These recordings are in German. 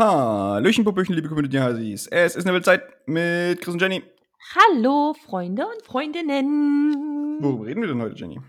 Hallöchen, Popöchen, liebe Community-Hasis. Es ist eine Weltzeit mit Chris und Jenny. Hallo, Freunde und Freundinnen. Worüber reden wir denn heute, Jenny?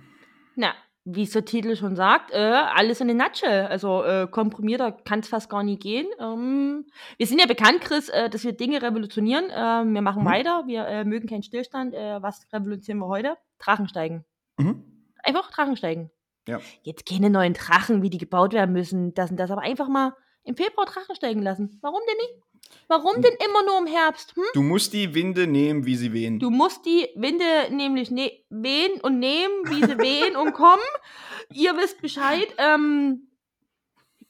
Na, wie es der Titel schon sagt, äh, alles in a nutshell. Also äh, komprimierter kann es fast gar nicht gehen. Ähm, wir sind ja bekannt, Chris, äh, dass wir Dinge revolutionieren. Ähm, wir machen Mhm. weiter. Wir äh, mögen keinen Stillstand. Äh, was revolutionieren wir heute? Drachensteigen. Mhm. Einfach Drachensteigen. Ja. Jetzt keine neuen Drachen, wie die gebaut werden müssen, das und das, aber einfach mal im Februar Drachen steigen lassen. Warum denn nicht? Warum denn immer nur im Herbst? Hm? Du musst die Winde nehmen, wie sie wehen. Du musst die Winde nämlich ne wehen und nehmen, wie sie wehen und kommen. Ihr wisst Bescheid. Ähm,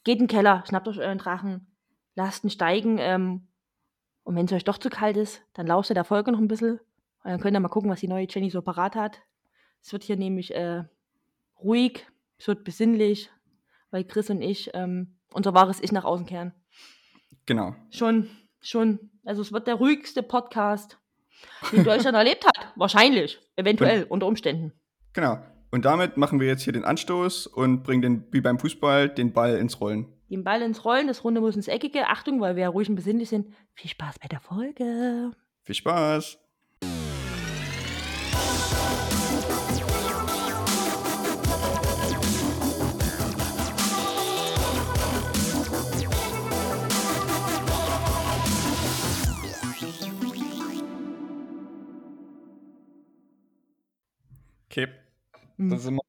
geht in den Keller, schnappt euch euren Drachen, lasst ihn steigen. Ähm, und wenn es euch doch zu kalt ist, dann lauscht ihr der Folge noch ein bisschen. Und dann könnt ihr mal gucken, was die neue Jenny so parat hat. Es wird hier nämlich äh, ruhig, es wird besinnlich, weil Chris und ich ähm, unser wahres Ich nach außen kehren. Genau. Schon, schon. Also es wird der ruhigste Podcast, den Deutschland erlebt hat. Wahrscheinlich. Eventuell, unter Umständen. Genau. Und damit machen wir jetzt hier den Anstoß und bringen den, wie beim Fußball, den Ball ins Rollen. Den Ball ins Rollen, das Runde muss ins Eckige. Achtung, weil wir ja ruhig und besinnlich sind. Viel Spaß bei der Folge. Viel Spaß. Okay. Hm. Das ist immer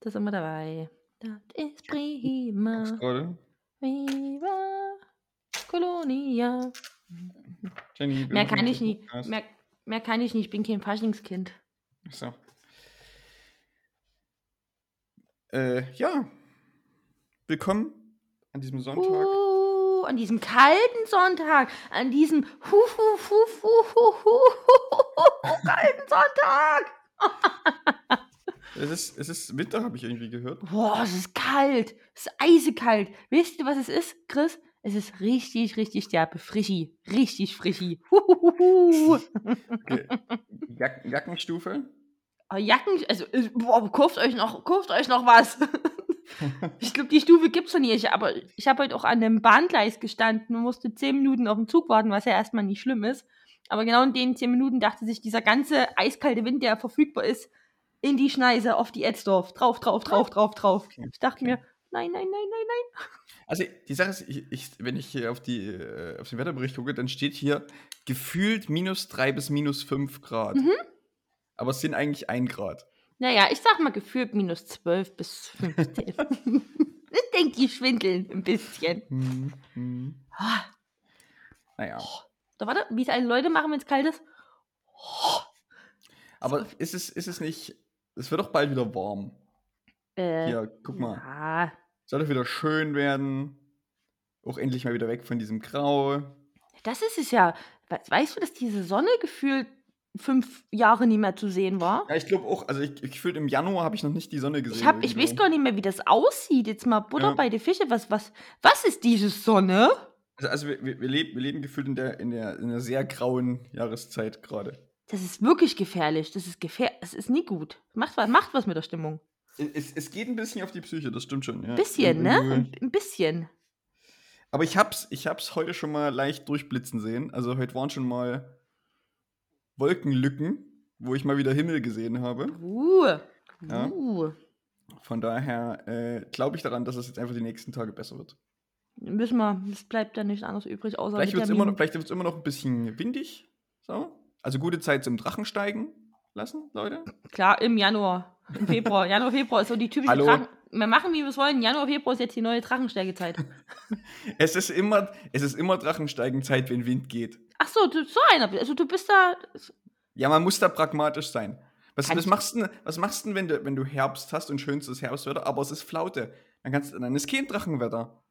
Da sind wir dabei. Das ist prima. Viva Colonia. Jenny, wir Mehr kann ich nicht. Mehr, mehr kann ich nicht. Ich bin kein Faschingskind. So. Äh, ja. Willkommen an diesem Sonntag. Uh, an diesem kalten Sonntag, an diesem hu, hu, hu, hu, hu, hu, hu, hu, kalten Sonntag. Es ist, es ist Winter, habe ich irgendwie gehört. Boah, es ist kalt. Es ist eisekalt. Wisst ihr, was es ist, Chris? Es ist richtig, richtig derbe. Frischi. Richtig frischi. Huhuhuhu. Okay. Jack Jackenstufe. Aber Jacken, also, äh, boah, kauft euch noch, kauft euch noch was. ich glaube, die Stufe gibt's noch nicht. Aber ich habe heute auch an einem Bahngleis gestanden und musste zehn Minuten auf den Zug warten, was ja erstmal nicht schlimm ist. Aber genau in den zehn Minuten dachte sich dieser ganze eiskalte Wind, der verfügbar ist, in die Schneise auf die Etzdorf. Drauf, drauf, drauf, drauf, drauf. Okay, Ich dachte okay. mir, nein, nein, nein, nein, nein. Also die Sache ist, ich, ich, wenn ich hier auf, die, äh, auf den Wetterbericht gucke, dann steht hier gefühlt minus 3 bis minus 5 Grad. Mhm. Aber es sind eigentlich 1 Grad. Naja, ich sag mal gefühlt minus 12 bis 15. ich denke, die schwindeln ein bisschen. Hm, hm. Ah, Naja. Da warte, wie es alle Leute machen, wenn es kalt ist. Aber ist es, ist es nicht. Es wird doch bald wieder warm. Äh, Hier, guck mal. Ja, Soll doch wieder schön werden. Auch endlich mal wieder weg von diesem Grau. das ist es ja. We- Weißt du, dass diese Sonne gefühlt fünf Jahre nie mehr zu sehen war? Ja, ich glaube auch, also ich, ich gefühlt im Januar habe ich noch nicht die Sonne gesehen. Ich, hab, ich weiß gar nicht mehr, wie das aussieht. Jetzt mal Butter Ja. bei den Fische. Was, was, was ist diese Sonne? Also, also wir, wir, wir, leben, wir leben gefühlt in der, in, der, in der sehr grauen Jahreszeit gerade. Das ist wirklich gefährlich. Das ist gefährlich. Es ist nie gut. Macht was, macht was mit der Stimmung. Es, es geht ein bisschen auf die Psyche, das stimmt schon. Ja. Bisschen, ne? Ein, ein bisschen. Aber ich hab's, ich hab's heute schon mal leicht durchblitzen sehen. Also heute waren schon mal Wolkenlücken, wo ich mal wieder Himmel gesehen habe. Uh. Ja. Uh. Von daher äh, glaube ich daran, dass es jetzt einfach die nächsten Tage besser wird. Müssen wir, es bleibt ja nichts anderes übrig, außer Vielleicht wird es immer, noch- vielleicht wird's immer noch ein bisschen windig. So. Also gute Zeit zum Drachensteigen lassen, Leute. Klar, im Januar. Im Februar. Januar, Februar ist so die typische Hallo? Drachen. Wir machen, wie wir es wollen. Januar, Februar ist jetzt die neue Drachensteigezeit. Es ist immer, es ist immer Drachensteigenzeit, wenn Wind geht. Ach so, du, so einer. Also du bist da. Ja, man muss da pragmatisch sein. Was, was machst du, was machst du, denn, wenn du, wenn du Herbst hast und schönstes Herbstwetter, aber es ist Flaute? Dann, kannst, dann ist kein Drachenwetter.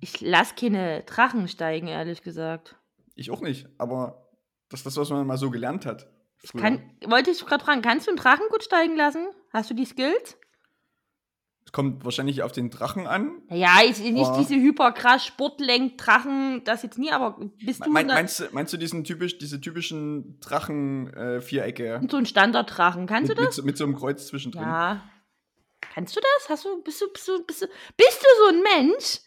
Ich lass keine Drachen steigen, ehrlich gesagt. Ich auch nicht, aber das ist das, was man mal so gelernt hat. Ich kann, wollte ich gerade fragen, kannst du einen Drachen gut steigen lassen? Hast du die Skills? Es kommt wahrscheinlich auf den Drachen an. Naja, ich, nicht Boah. diese hyperkrass Sportlenk-Drachen, das jetzt nie, aber bist du Mein, meinst, du, meinst du diesen typisch, diese typischen Drachen-Vierecke? so ein Standarddrachen? Kannst mit, du mit, das? so, mit so einem Kreuz zwischendrin. Ja. Kannst du das? Hast du, bist du, bist du, bist du, bist du so ein Mensch,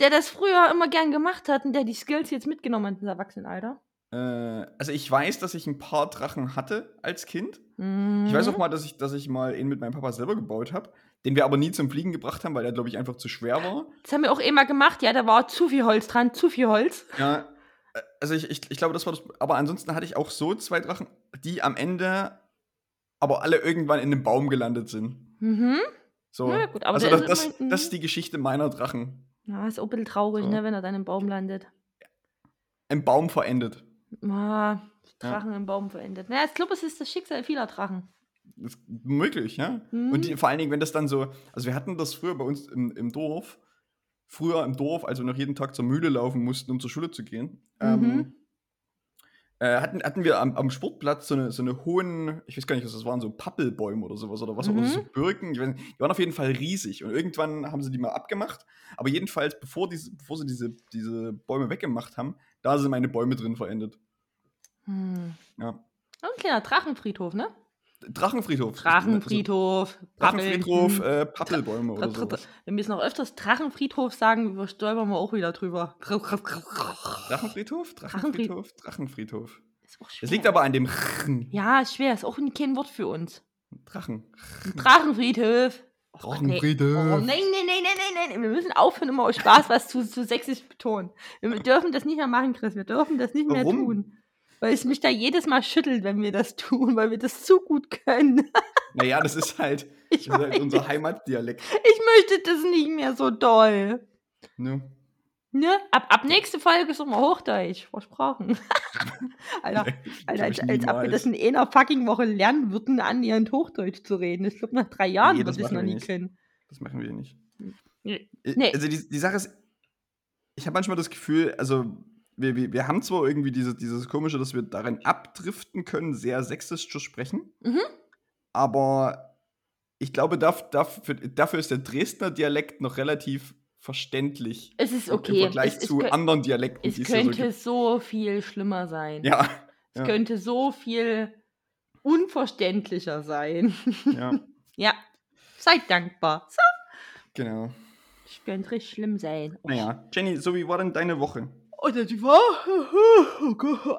der das früher immer gern gemacht hat und der die Skills jetzt mitgenommen hat ins Erwachsenenalter? Äh, also ich weiß, dass ich ein paar Drachen hatte als Kind. Mhm. Ich weiß auch mal, dass ich, dass ich mal einen mit meinem Papa selber gebaut habe, den wir aber nie zum Fliegen gebracht haben, weil der, glaube ich, einfach zu schwer war. Das haben wir auch immer gemacht, ja, da war zu viel Holz dran, zu viel Holz. Ja, äh, also ich, ich, ich glaube, das war das. Aber ansonsten hatte ich auch so zwei Drachen, die am Ende aber alle irgendwann in einem Baum gelandet sind. Mhm. So. Ja, gut, aber also das, ist das, immerhin- das ist die Geschichte meiner Drachen. Ja, ist auch ein bisschen traurig, So. ne, wenn er dann im Baum landet. Im Baum verendet. Ah, Drachen im Baum verendet. Naja, ich glaube, es ist das Schicksal vieler Drachen. Das ist möglich, ja. Mhm. Und die, vor allen Dingen, wenn das dann so, also wir hatten das früher bei uns im, im Dorf, früher im Dorf, als wir noch jeden Tag zur Mühle laufen mussten, um zur Schule zu gehen, ähm, Mhm. äh, hatten, hatten wir am, am Sportplatz so eine, so eine hohen, ich weiß gar nicht, was das waren, so Pappelbäume oder sowas oder was, Mhm. oder so Birken, ich weiß nicht, die waren auf jeden Fall riesig und irgendwann haben sie die mal abgemacht, aber jedenfalls, bevor, diese, bevor sie diese, diese Bäume weggemacht haben, da sind meine Bäume drin verendet. Hm. Ja. Ein kleiner Drachenfriedhof, ne? Drachenfriedhof. Drachenfriedhof. Drachenfriedhof, Pappelchen. äh, Pappelbäume oder sowas. Wenn wir es noch öfters Drachenfriedhof sagen, stolpern wir auch wieder drüber. Drachenfriedhof? Drachenfriedhof? Drachenfriedhof. Ist auch schwer. Das liegt aber an dem Ja, ist schwer. Ist auch kein Wort für uns. Drachen. Drachenfriedhof. Drachenfriedhof. Oh, nein, nein, nein, nein, nein, nein. Wir müssen aufhören, immer aus Spaß was zu, zu sächsisch betonen. Wir dürfen das nicht mehr machen, Chris. Wir dürfen das nicht mehr tun. Weil es mich da jedes Mal schüttelt, wenn wir das tun, weil wir das zu gut können. Naja, das ist halt, das ist halt unser Heimatdialekt. ich möchte das nicht mehr so doll. Ne? Ne? Ab, ab nächste Folge ist immer Hochdeutsch. Versprochen. Alter, Nee, Alter als, als ob wir das in einer fucking Woche lernen würden, annähernd Hochdeutsch zu reden. Ich glaube, nach drei Jahren Nee, ich es noch wir nie nicht. können. Das machen wir nicht. Äh, Nee. Also die, die Sache ist, ich habe manchmal das Gefühl, also wir, wir, wir haben zwar irgendwie diese, dieses Komische, dass wir darin abdriften können, sehr sexistisch zu sprechen, Mhm. aber ich glaube, dafür, dafür ist der Dresdner Dialekt noch relativ verständlich Es ist im- okay. im Vergleich es, es, zu kö- anderen Dialekten, es so könnte gibt. so viel schlimmer sein. Ja, Es ja. könnte so viel unverständlicher sein. ja, ja, seid dankbar. So, genau. es könnte richtig schlimm sein. Oh, Naja, Jenny, so wie war denn deine Woche? Oder die war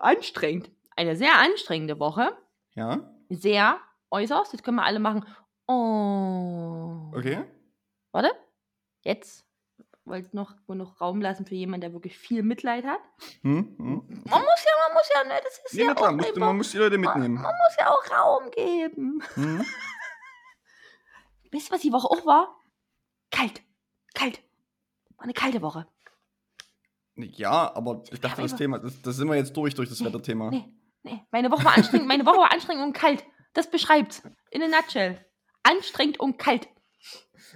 anstrengend. Eine sehr anstrengende Woche. Ja, Sehr äußerst. Jetzt können wir alle machen. Oh. okay. Warte. Jetzt. Wollte noch, noch Raum lassen für jemanden, der wirklich viel Mitleid hat. Hm? Hm? Man muss ja, man muss ja, ne, das ist Nee, ja klar, auch musst, du- einfach, man muss die Leute man, mitnehmen. man muss ja auch Raum geben. Hm? Wisst ihr, was die Woche auch war? Kalt. Kalt. War eine kalte Woche. Ja, aber ich dachte, das Thema, das, das sind wir jetzt durch, durch das Wetterthema. Nee, nee. Meine Woche war anstrengend. Meine Woche war anstrengend und kalt. Das beschreibt's. In a nutshell. Anstrengend und kalt.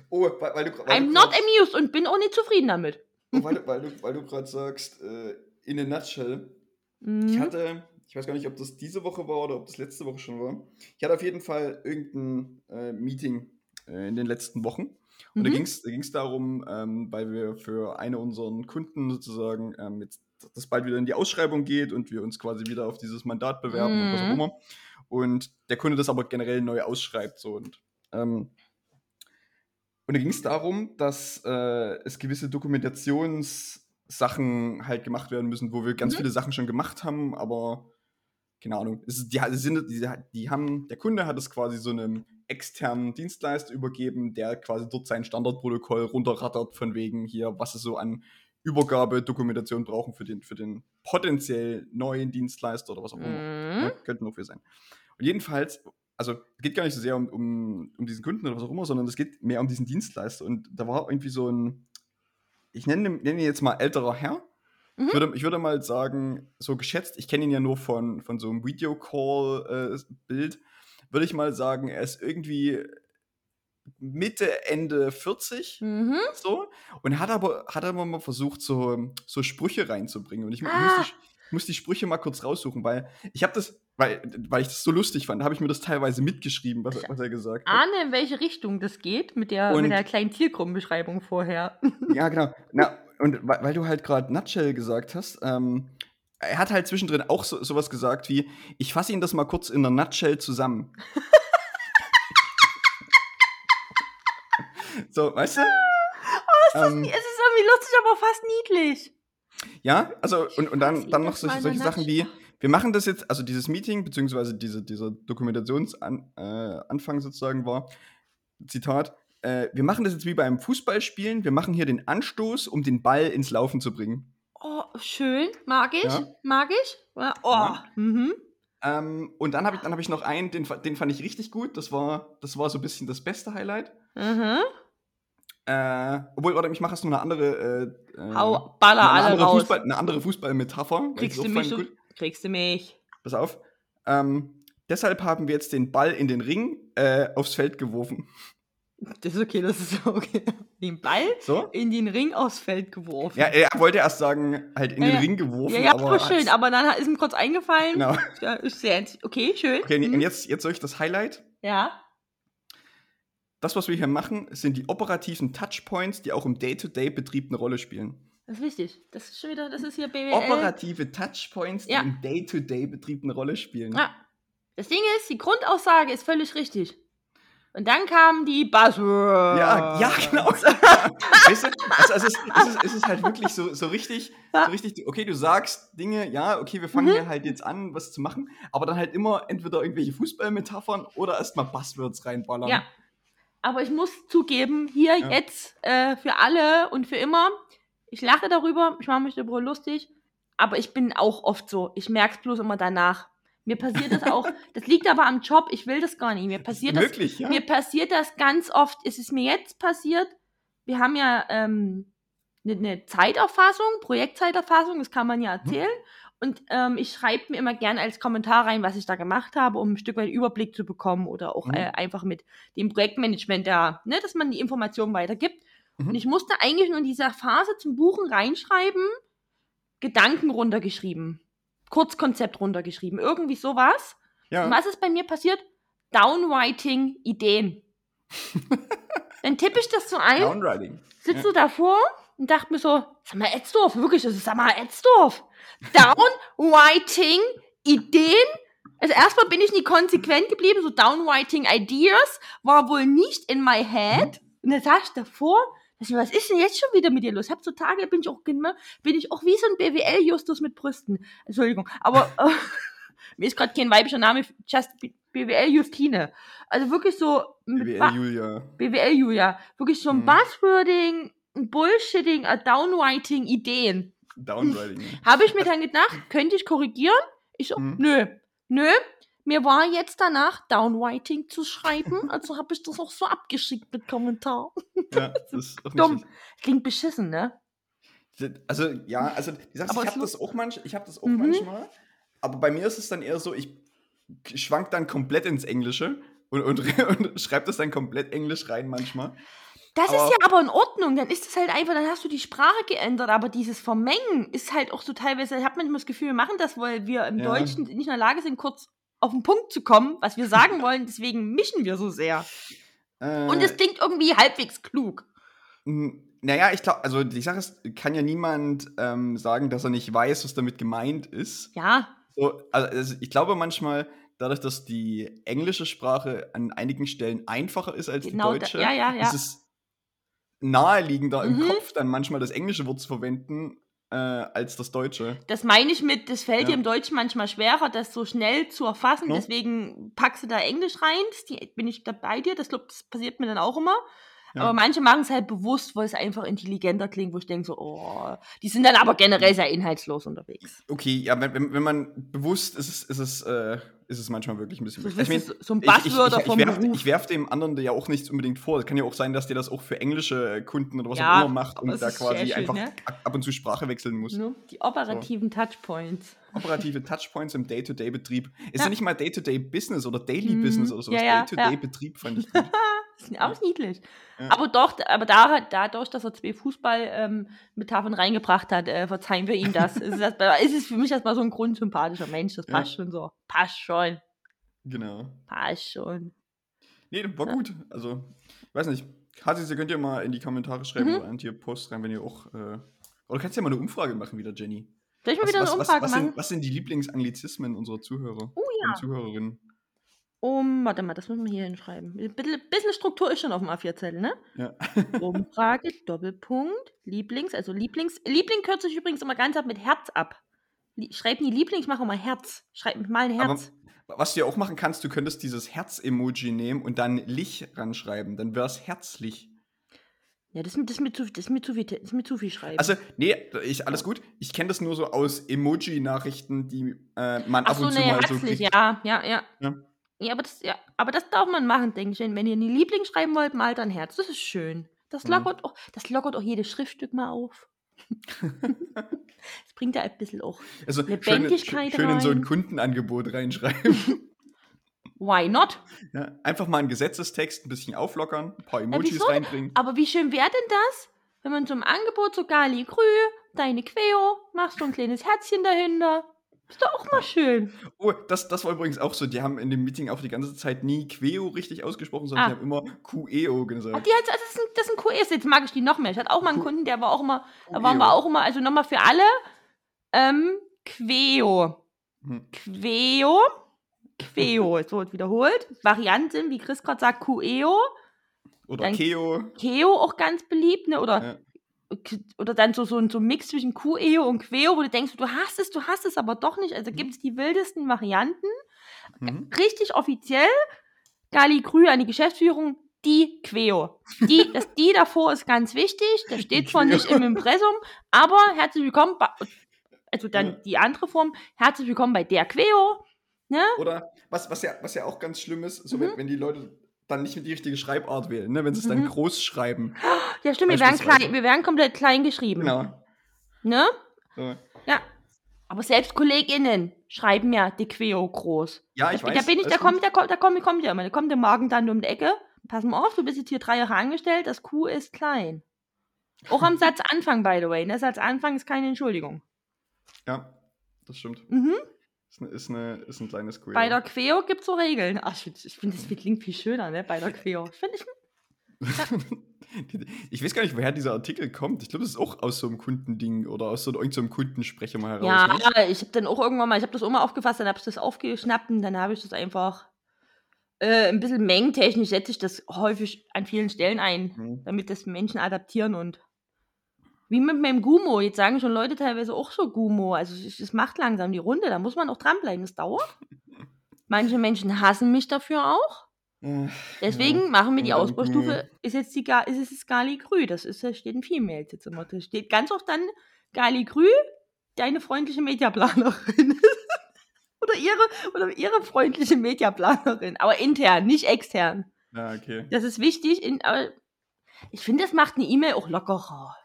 Oh, weil, weil du weil I'm du not grad- amused und bin auch nicht zufrieden damit. oh, weil, du- weil du, weil du gerade sagst, äh, in a nutshell. Ich Mhm. hatte, ich weiß gar nicht, ob das diese Woche war oder ob das letzte Woche schon war. Ich hatte auf jeden Fall irgendein äh, Meeting äh, in den letzten Wochen. Und da Mhm. ging es da ging's darum, ähm, weil wir für eine unseren Kunden sozusagen ähm, jetzt das bald wieder in die Ausschreibung geht und wir uns quasi wieder auf dieses Mandat bewerben und was auch Mhm. immer. Und der Kunde das aber generell neu ausschreibt. So. Und, ähm, und da ging es darum, dass äh, es gewisse Dokumentationssachen halt gemacht werden müssen, wo wir ganz Mhm. viele Sachen schon gemacht haben, aber keine Ahnung. Es ist, die, die, sind, die, die haben, der Kunde hat es quasi so einem externen Dienstleister übergeben, der quasi dort sein Standardprotokoll runterrattert, von wegen hier, was es so an Übergabedokumentation brauchen für den, für den potenziell neuen Dienstleister oder was auch immer. Mhm. Ja, könnten noch wir sein. Und jedenfalls, also es geht gar nicht so sehr um, um, um diesen Kunden oder was auch immer, sondern es geht mehr um diesen Dienstleister. Und da war irgendwie so ein, ich nenne, nenne ihn jetzt mal älterer Herr. Mhm. Ich, würde, ich würde mal sagen, so geschätzt, ich kenne ihn ja nur von, von so einem Videocall-Bild, würde ich mal sagen, er ist irgendwie Mitte, Ende 40 Mhm. so und hat aber, hat aber mal versucht, so, so Sprüche reinzubringen. Und ich Ah. muss, die, muss die Sprüche mal kurz raussuchen, weil ich habe das, weil, weil ich das so lustig fand, habe ich mir das teilweise mitgeschrieben, was, er- was er gesagt hat. Ahne, in welche Richtung das geht mit der, Und- mit der kleinen Zielgruppenbeschreibung vorher. Ja, genau. Na, und weil, weil du halt gerade Nutshell gesagt hast, ähm, er hat halt zwischendrin auch so, sowas gesagt wie, ich fasse ihn das mal kurz in der Nutshell zusammen. so, weißt du? Oh, Ähm, es ist irgendwie lustig, aber fast niedlich. Ja, also und, und dann, dann das noch solche, solche Sachen wie, wir machen das jetzt, also dieses Meeting, beziehungsweise diese, dieser Dokumentationsanfang äh, sozusagen war, Zitat, äh, wir machen das jetzt wie beim Fußballspielen, wir machen hier den Anstoß, um den Ball ins Laufen zu bringen. Schön. Mag ich. Ja. Mag ich. Oh. Ja. Mhm. Ähm, und dann habe ich, dann hab ich noch einen, den, den fand ich richtig gut, das war, das war so ein bisschen das beste Highlight. Mhm. Äh, obwohl, warte, ich mache jetzt noch eine andere, äh, äh, Hau, baller eine, alle andere raus. Fußball, eine andere Fußballmetapher. Kriegst du mich? So, kriegst du mich? Pass auf. Ähm, deshalb haben wir jetzt den Ball in den Ring äh, aufs Feld geworfen. Das ist okay, das ist okay. Den Ball So? in den Ring aufs Feld geworfen. Ja, er wollte erst sagen, halt in Ja, den. Ring geworfen. ja, ja aber schön, aber dann ist ihm kurz eingefallen. Genau. Ja, ist sehr, okay, schön. Okay, Hm. und jetzt, jetzt soll ich das Highlight. Ja. Das, was wir hier machen, sind die operativen Touchpoints, die auch im Day-to-Day-Betrieb eine Rolle spielen. Das ist wichtig. Das ist schon wieder, das ist hier BWL. Operative Touchpoints, die Ja. im Day-to-Day-Betrieb eine Rolle spielen. Ja. Das Ding ist, die Grundaussage ist völlig richtig. Und dann kamen die Buzzwords. Ja, ja, genau. weißt du, also, also es, ist, es, ist, es ist halt wirklich so, so richtig, so richtig, okay, du sagst Dinge, ja, okay, wir fangen Mhm. hier halt jetzt an, was zu machen, aber dann halt immer entweder irgendwelche Fußballmetaphern oder erstmal Buzzwords reinballern. Ja. Aber ich muss zugeben, hier Ja. jetzt äh, für alle und für immer, ich lache darüber, ich mache mich darüber lustig, aber ich bin auch oft so. Ich merke es bloß immer danach. Mir passiert das auch, das liegt aber am Job, ich will das gar nicht. Mir passiert das, Wirklich, ja. mir passiert das ganz oft. Es ist mir jetzt passiert, wir haben ja ähm, eine, eine Zeiterfassung, Projektzeiterfassung, das kann man ja erzählen. Und ähm, ich schreibe mir immer gerne als Kommentar rein, was ich da gemacht habe, um ein Stück weit Überblick zu bekommen oder auch Mhm. äh, einfach mit dem Projektmanagement da, ne, dass man die Informationen weitergibt. Mhm. Und ich musste eigentlich nur in dieser Phase zum Buchen reinschreiben, Gedanken runtergeschrieben, Kurzkonzept runtergeschrieben, irgendwie sowas. ja. Und was ist bei mir passiert? Downwriting Ideen. Dann tippe ich das so ein, Downriding. sitze Ja. davor und dachte mir so, sag mal Etzdorf, wirklich, das ist sag mal Etzdorf. Downwriting Ideen. Also erstmal bin ich nie konsequent geblieben, so Downwriting Ideas war wohl nicht in my head. Und dann saß ich davor, mir, was ist denn jetzt schon wieder mit dir los? Ich hab so Tage, bin ich auch, genau- bin ich auch wie so ein BWL-Justus mit Brüsten. Entschuldigung, aber äh, mir ist gerade kein weiblicher Name, just BWL-Justine. Also wirklich so mit BWL Ba- Julia. BWL Julia. Wirklich so ein Mhm. Buzzwording, ein Bullshitting, ein Downwriting Ideen. Downriding. ja. Habe ich mir dann gedacht, könnte ich korrigieren? Ich so, Mhm. nö, nö. Mir war jetzt danach Downwriting zu schreiben, also habe ich das auch so abgeschickt mit Kommentar. Ja, Dumm. Klingt beschissen, ne? Also, ja, also ich es habe das auch, manch, ich hab das auch Mhm. manchmal, aber bei mir ist es dann eher so, ich schwank dann komplett ins Englische und, und, und schreibe das dann komplett Englisch rein manchmal. Das Aber- ist ja aber in Ordnung, dann ist es halt einfach, dann hast du die Sprache geändert, aber dieses Vermengen ist halt auch so teilweise, ich habe manchmal das Gefühl, wir machen das, weil wir im Ja. Deutschen nicht in der Lage sind, kurz auf den Punkt zu kommen, was wir sagen wollen, deswegen mischen wir so sehr. Äh, Und es klingt irgendwie halbwegs klug. naja, ich glaube, also die Sache ist, kann ja niemand ähm, sagen, dass er nicht weiß, was damit gemeint ist. Ja, So, also es- ich glaube manchmal, dadurch, dass die englische Sprache an einigen Stellen einfacher ist als Genau, die da- deutsche, ja, ja, ja. ist es naheliegender im Mhm. Kopf, dann manchmal das englische Wort zu verwenden, äh, als das deutsche. das meine ich mit, das fällt Ja. dir im Deutschen manchmal schwerer, das so schnell zu erfassen, Ja. deswegen packst du da Englisch rein, die, bin ich da bei dir, das, das passiert mir dann auch immer. Ja. Aber manche machen es halt bewusst, weil es einfach intelligenter klingt, wo ich denke so, oh, die sind dann aber generell sehr inhaltslos unterwegs. Okay, ja, wenn, wenn, man bewusst ist, es, ist es, äh, ist es manchmal wirklich ein bisschen. So, das ist so ein ich, ich, ich, ich, vom werf, Beruf. ich werf dem anderen ja auch nichts unbedingt vor. Es kann ja auch sein, dass der das auch für englische Kunden oder was Ja, auch immer macht und da quasi schön, einfach ne? ab und zu Sprache wechseln muss. Ne? Die operativen Touchpoints. Operative Touchpoints im Day-to-Day-Betrieb. Ist ja. Ja. nicht mal Day-to-Day-Business oder Daily Mhm. Oder so. Ja, ja, Day-to-Day-Betrieb fand ich gut. Ist auch niedlich. Ja. Aber doch, aber da, dadurch, dass er zwei Fußball-Metaphern reingebracht hat, äh, verzeihen wir ihm das. ist, das ist es für mich erstmal so ein grundsympathischer Mensch. Das Ja. passt schon so. Passt schon. genau. Passt schon. Nee, war Ja. gut. Also, weiß nicht. Hasis, ihr könnt ja mal in die Kommentare schreiben Mhm. oder an die Post rein, wenn ihr auch. Äh, oder du kannst ja mal eine Umfrage machen wieder, Jenny. Soll ich mal wieder eine was, Umfrage was, machen? Sind, was sind die Lieblingsanglizismen unserer Zuhörer Oh und Zuhörerinnen? Um, warte mal, das müssen wir hier hinschreiben. Ein bisschen, Struktur ist schon auf dem A4-Zettel, ne? Ja. Umfrage, Doppelpunkt, Lieblings, also Lieblings. Liebling kürze ich übrigens immer ganz ab mit Herz ab. Schreib nie Liebling, ich mache immer Herz. Schreib mal ein Aber Herz. was du ja auch machen kannst, du könntest dieses Herz-Emoji nehmen und dann Lich ranschreiben. Dann wäre es herzlich. ja, das ist, mir- das, ist mir zu, das, ist mir zu viel, das ist mir zu viel Schreiben. Also, nee, ich, alles gut. Ich kenne das nur so aus Emoji-Nachrichten, die äh, man Ach ab so, und zu ne, mal so herzlich, kriegt. ja, ja, ja. Ja. Ja, aber das, ja, aber das darf man machen, denke ich. Wenn wenn ihr nie Liebling schreiben wollt, malt ein Herz. Das ist schön. Das Mhm. lockert, auch, das lockert auch jedes Schriftstück mal auf. Das bringt ja ein bisschen auch. Also schön, Lebendigkeit schön in so ein rein. Kundenangebot reinschreiben. Why not? ja, einfach mal einen Gesetzestext ein bisschen auflockern, ein paar Ja, Emojis wieso? reinbringen. Aber wie schön wäre denn das, wenn man zum Angebot so Gali Grü, deine Queo, machst du ein kleines Herzchen dahinter. Ist doch auch mal schön. Oh, das, das war übrigens auch so. Die haben in dem Meeting auch die ganze Zeit nie Queo richtig ausgesprochen, sondern Ah. die haben immer QEO gesagt. die hat, das, ist ein, das ein QS, jetzt mag ich die noch mehr. Ich hatte auch mal einen Q- Kunden, der war auch immer, da waren wir auch immer, also nochmal für alle, ähm, Queo. Hm. Queo. Queo, es wird wiederholt. Varianten, wie Chris gerade sagt, QEO. Oder Dann- Keo. Keo auch ganz beliebt, ne? Oder, Ja. Oder dann so, so, ein- so ein Mix zwischen QEO und Queo, wo du denkst, du hast es, du hast es aber doch nicht. Also gibt es die wildesten Varianten. Mhm. Richtig offiziell, Gali Grü an die Geschäftsführung, die Queo. Die, das die davor ist ganz wichtig. Das steht zwar nicht im Impressum, aber herzlich willkommen bei, also dann die andere Form, herzlich willkommen bei der Queo. Ne? Oder was, was, ja, was ja auch ganz schlimm ist, so Mhm. wenn, wenn die Leute dann nicht die richtige Schreibart wählen, ne? wenn sie es dann Mhm. groß schreiben. Ja, stimmt, wir werden, klein, wir werden komplett klein geschrieben. Genau. Ne? So. Ja. Aber selbst KollegInnen schreiben ja die Queo groß. Ja, ich da, weiß. da bin ich, da kommt, da kommt, da kommt, kommt ja immer. Da kommt der Magen dann um die Ecke. Pass mal auf, du bist jetzt hier drei Jahre angestellt, das Q ist klein. Auch am Satzanfang, by the way. Ne? Satzanfang ist keine Entschuldigung. Ja, das stimmt. Mhm. Ist, eine, ist, eine, ist ein kleines Queo. Bei der Queo gibt es so Regeln. Ach, ich finde, ich find, das klingt viel schöner, ne? Bei der Queo. Ich finde, ich, ich weiß gar nicht, woher dieser Artikel kommt. Ich glaube, das ist auch aus so einem Kundending oder aus so irgendeinem Kundensprecher mal heraus. ja, ne? ich habe dann auch irgendwann mal, ich habe das auch mal aufgefasst, dann habe ich das aufgeschnappt und dann habe ich das einfach äh, ein bisschen mengentechnisch setze ich das häufig an vielen Stellen ein. Mhm. damit das Menschen adaptieren und wie mit meinem Gumo. Jetzt sagen schon Leute teilweise auch so Gumo. Also es, es macht langsam die Runde, da muss man auch dranbleiben. Das dauert. Manche Menschen hassen mich dafür auch. Deswegen ja. machen wir die Ausbaustufe, ist jetzt die ist es das Gali Grü. Das ist, da steht in Females jetzt immer. Da steht ganz oft dann Gali Grü, deine freundliche Mediaplanerin. oder ihre, oder ihre freundliche Mediaplanerin. Aber intern, nicht extern. Ja, okay. Das ist wichtig. In, aber ich finde, das macht eine E-Mail auch lockerer.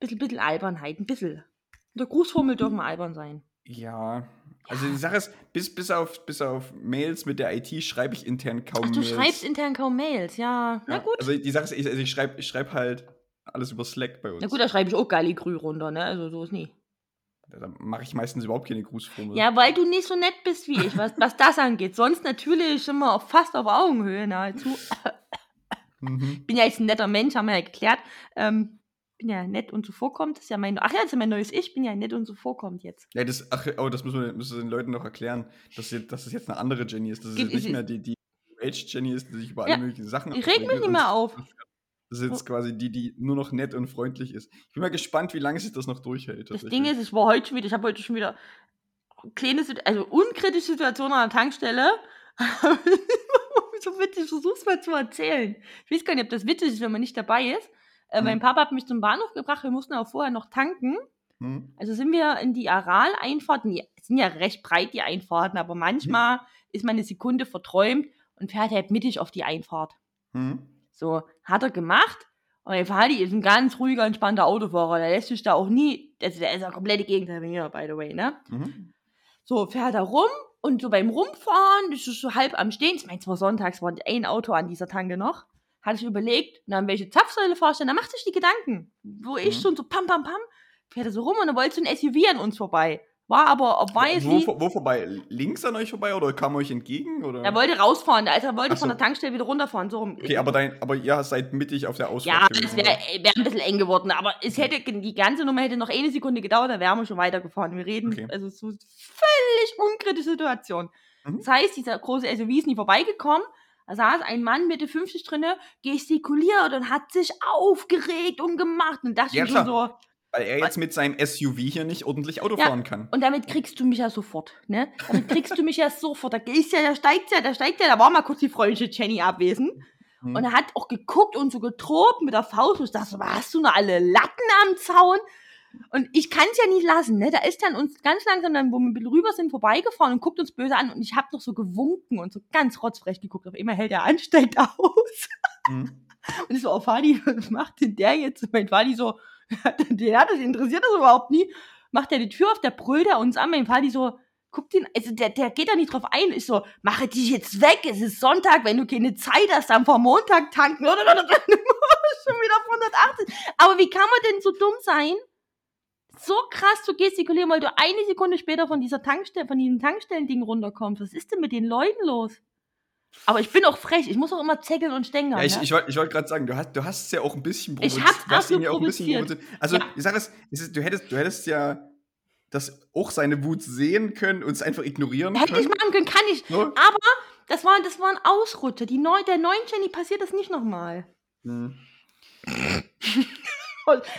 Bisschen, bisschen Albernheit, ein bisschen. In der Grußformel dürfen albern sein. Ja. Also die Sache ist, bis, bis, auf, bis auf Mails mit der IT schreibe ich intern kaum Ach, du Mails. schreibst intern kaum Mails, ja. Na Ja, gut. Also die Sache ist, ich, also ich schreibe ich schreib halt alles über Slack bei uns. Na gut, da schreibe ich auch Galligrü runter, ne? Also so ist nie. Da mache ich meistens überhaupt keine Grußformel. Ja, weil du nicht so nett bist wie ich, was, was das angeht. Sonst natürlich immer auf, fast auf Augenhöhe nahezu. Mhm. Bin ja jetzt ein netter Mensch, haben wir ja geklärt. Ähm, bin ja nett und zuvorkommt. Das ist ja mein, ach ja, das ist ja mein neues Ich. Bin ja nett und zuvorkommt jetzt. Ja, das, ach, oh, das müssen wir, müssen wir den Leuten noch erklären, dass, jetzt, dass es jetzt eine andere Jenny ist. Es Gibt- jetzt nicht ist- mehr die, die Age-Jenny ist, die sich über Ja, alle möglichen Sachen Ich reg mich nicht mehr auf. Das ist jetzt quasi die, die nur noch nett und freundlich ist. Ich bin mal gespannt, wie lange sich das noch durchhält. Das Ding ist, ich war heute schon wieder, ich habe heute schon wieder kleine, also unkritische Situationen an der Tankstelle. so witzig, ich versuch's mal zu erzählen. Ich weiß gar nicht, ob das witzig ist, wenn man nicht dabei ist. Äh, Mhm. Mein Papa hat mich zum Bahnhof gebracht, wir mussten auch vorher noch tanken. Hm? Also sind wir in die Aral-Einfahrten, die sind ja recht breit, die Einfahrten, aber manchmal ist man eine Sekunde verträumt und fährt halt mittig auf die Einfahrt. Hm? So, hat er gemacht. Und mein Vati ist ein ganz ruhiger, entspannter Autofahrer. Der lässt sich da auch nie, also der ist ja komplette Gegenteil von mir, by the way, ne? Mhm. So, fährt er rum und so beim Rumfahren, ist es so halb am Stehen. Ich meine, zwar sonntags war ein Auto an dieser Tanke noch. Hatte ich überlegt, na, an welche Zapfsäule fahrst du denn? Da macht sich die Gedanken. Wo ich Mhm. schon so pam, pam, pam, fährt er so rum und dann wollte so ein SUV an uns vorbei. War aber obviously, Wo, wo vorbei? Links an euch vorbei oder kam euch entgegen? Oder? er wollte rausfahren, also er wollte Ach von so. der Tankstelle wieder runterfahren, so rum. Okay, aber, dein, aber ihr seid mittig auf der Ja, Ausfahrt es gewesen, wäre oder? wär ein bisschen eng geworden, aber es hätte, die ganze Nummer hätte noch eine Sekunde gedauert, dann wären wir schon weitergefahren. Wir reden, Okay. also so völlig unkritische Situation. Mhm. Das heißt, dieser große SUV ist nie vorbeigekommen. Da saß ein Mann Mitte 50 drinne, gestikuliert und hat sich aufgeregt und gemacht. Und dachte Ja, klar. so, Weil er jetzt mit seinem SUV hier nicht ordentlich Auto Ja, fahren kann. Und damit kriegst du mich ja sofort, ne? Damit kriegst du mich ja sofort. Da ist ja, da steigt ja, da steigt ja, da war mal kurz die freundliche Jenny abwesend. Mhm. Und er hat auch geguckt und so getrobt mit der Faust. Und ich dachte, so, hast du noch alle Latten am Zaun? Und ich kann es ja nicht lassen, ne? Da ist dann uns ganz langsam, dann, wo wir ein bisschen rüber sind, vorbeigefahren und guckt uns böse an. Und ich habe noch so gewunken und so ganz rotzfrech geguckt. Auf einmal hält er an, steigt aus. Mhm. Und ich so, oh Fadi, was macht denn der jetzt? Und mein Fadi so, der hat das interessiert das überhaupt nie. Macht er die Tür auf, der brüllt er uns an. Mein Fadi so, guckt ihn, also der, der geht da nicht drauf ein. Ich so, mache dich jetzt weg, es ist Sonntag, wenn du keine Zeit hast, dann vor Montag tanken. Oder, oder, oder, schon wieder auf 180. Aber wie kann man denn so dumm sein? So krass zu gestikulieren, weil du eine Sekunde später von dieser Tankstelle, von diesem Tankstellending runterkommst. Was ist denn mit den Leuten los? Aber ich bin auch frech. Ich muss auch immer zäckeln und stängern. Ja, ich, ne? ich wollte ich wollt gerade sagen, du hast, du hast es ja auch ein bisschen Ich provoziert. hab's Du hast ihn ja auch ein bisschen provoziert. Also, Ja. ich sag es, du, hättest, du hättest ja das auch seine Wut sehen können und es einfach ignorieren Hätte ich können. machen können, kann ich. So. Aber das war, das war ein Ausrutscher. Die neu, der neuen Jenny passiert das nicht nochmal. Hm.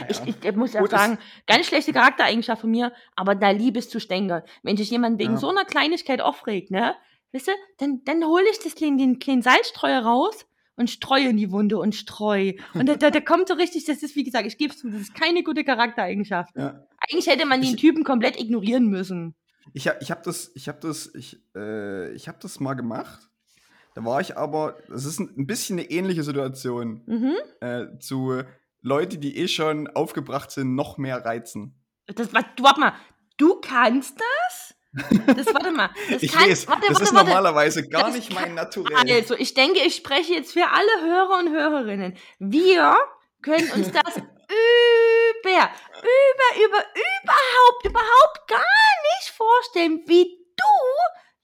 Ich, ich, ich muss ja Gut, sagen, ganz schlechte Charaktereigenschaft von mir, aber da liebe es zu stängern. Wenn sich jemand wegen Ja. so einer Kleinigkeit aufregt, ne, weißt du, dann, dann hole ich das kleinen, den kleinen Salzstreuer raus und streue in die Wunde und streu. Und da, da, da kommt so richtig, das ist, wie gesagt, ich gebe es zu, das ist keine gute Charaktereigenschaft. Ja. Eigentlich hätte man den Ich- Typen komplett ignorieren müssen. Ich, hab- ich habe das, ich habe das, ich, äh, ich habe das mal gemacht. Da war ich aber, das ist ein, ein bisschen eine ähnliche Situation Mhm. äh, zu Leute, die eh schon aufgebracht sind, noch mehr reizen. Das, warte mal, du kannst das? Das, warte mal. Das Ich kann, weiß, warte, das warte, ist warte. normalerweise gar Das nicht mein Naturell. Also, ich denke, ich spreche jetzt für alle Hörer und Hörerinnen. Wir können uns das über, über, über, überhaupt, überhaupt gar nicht vorstellen, wie du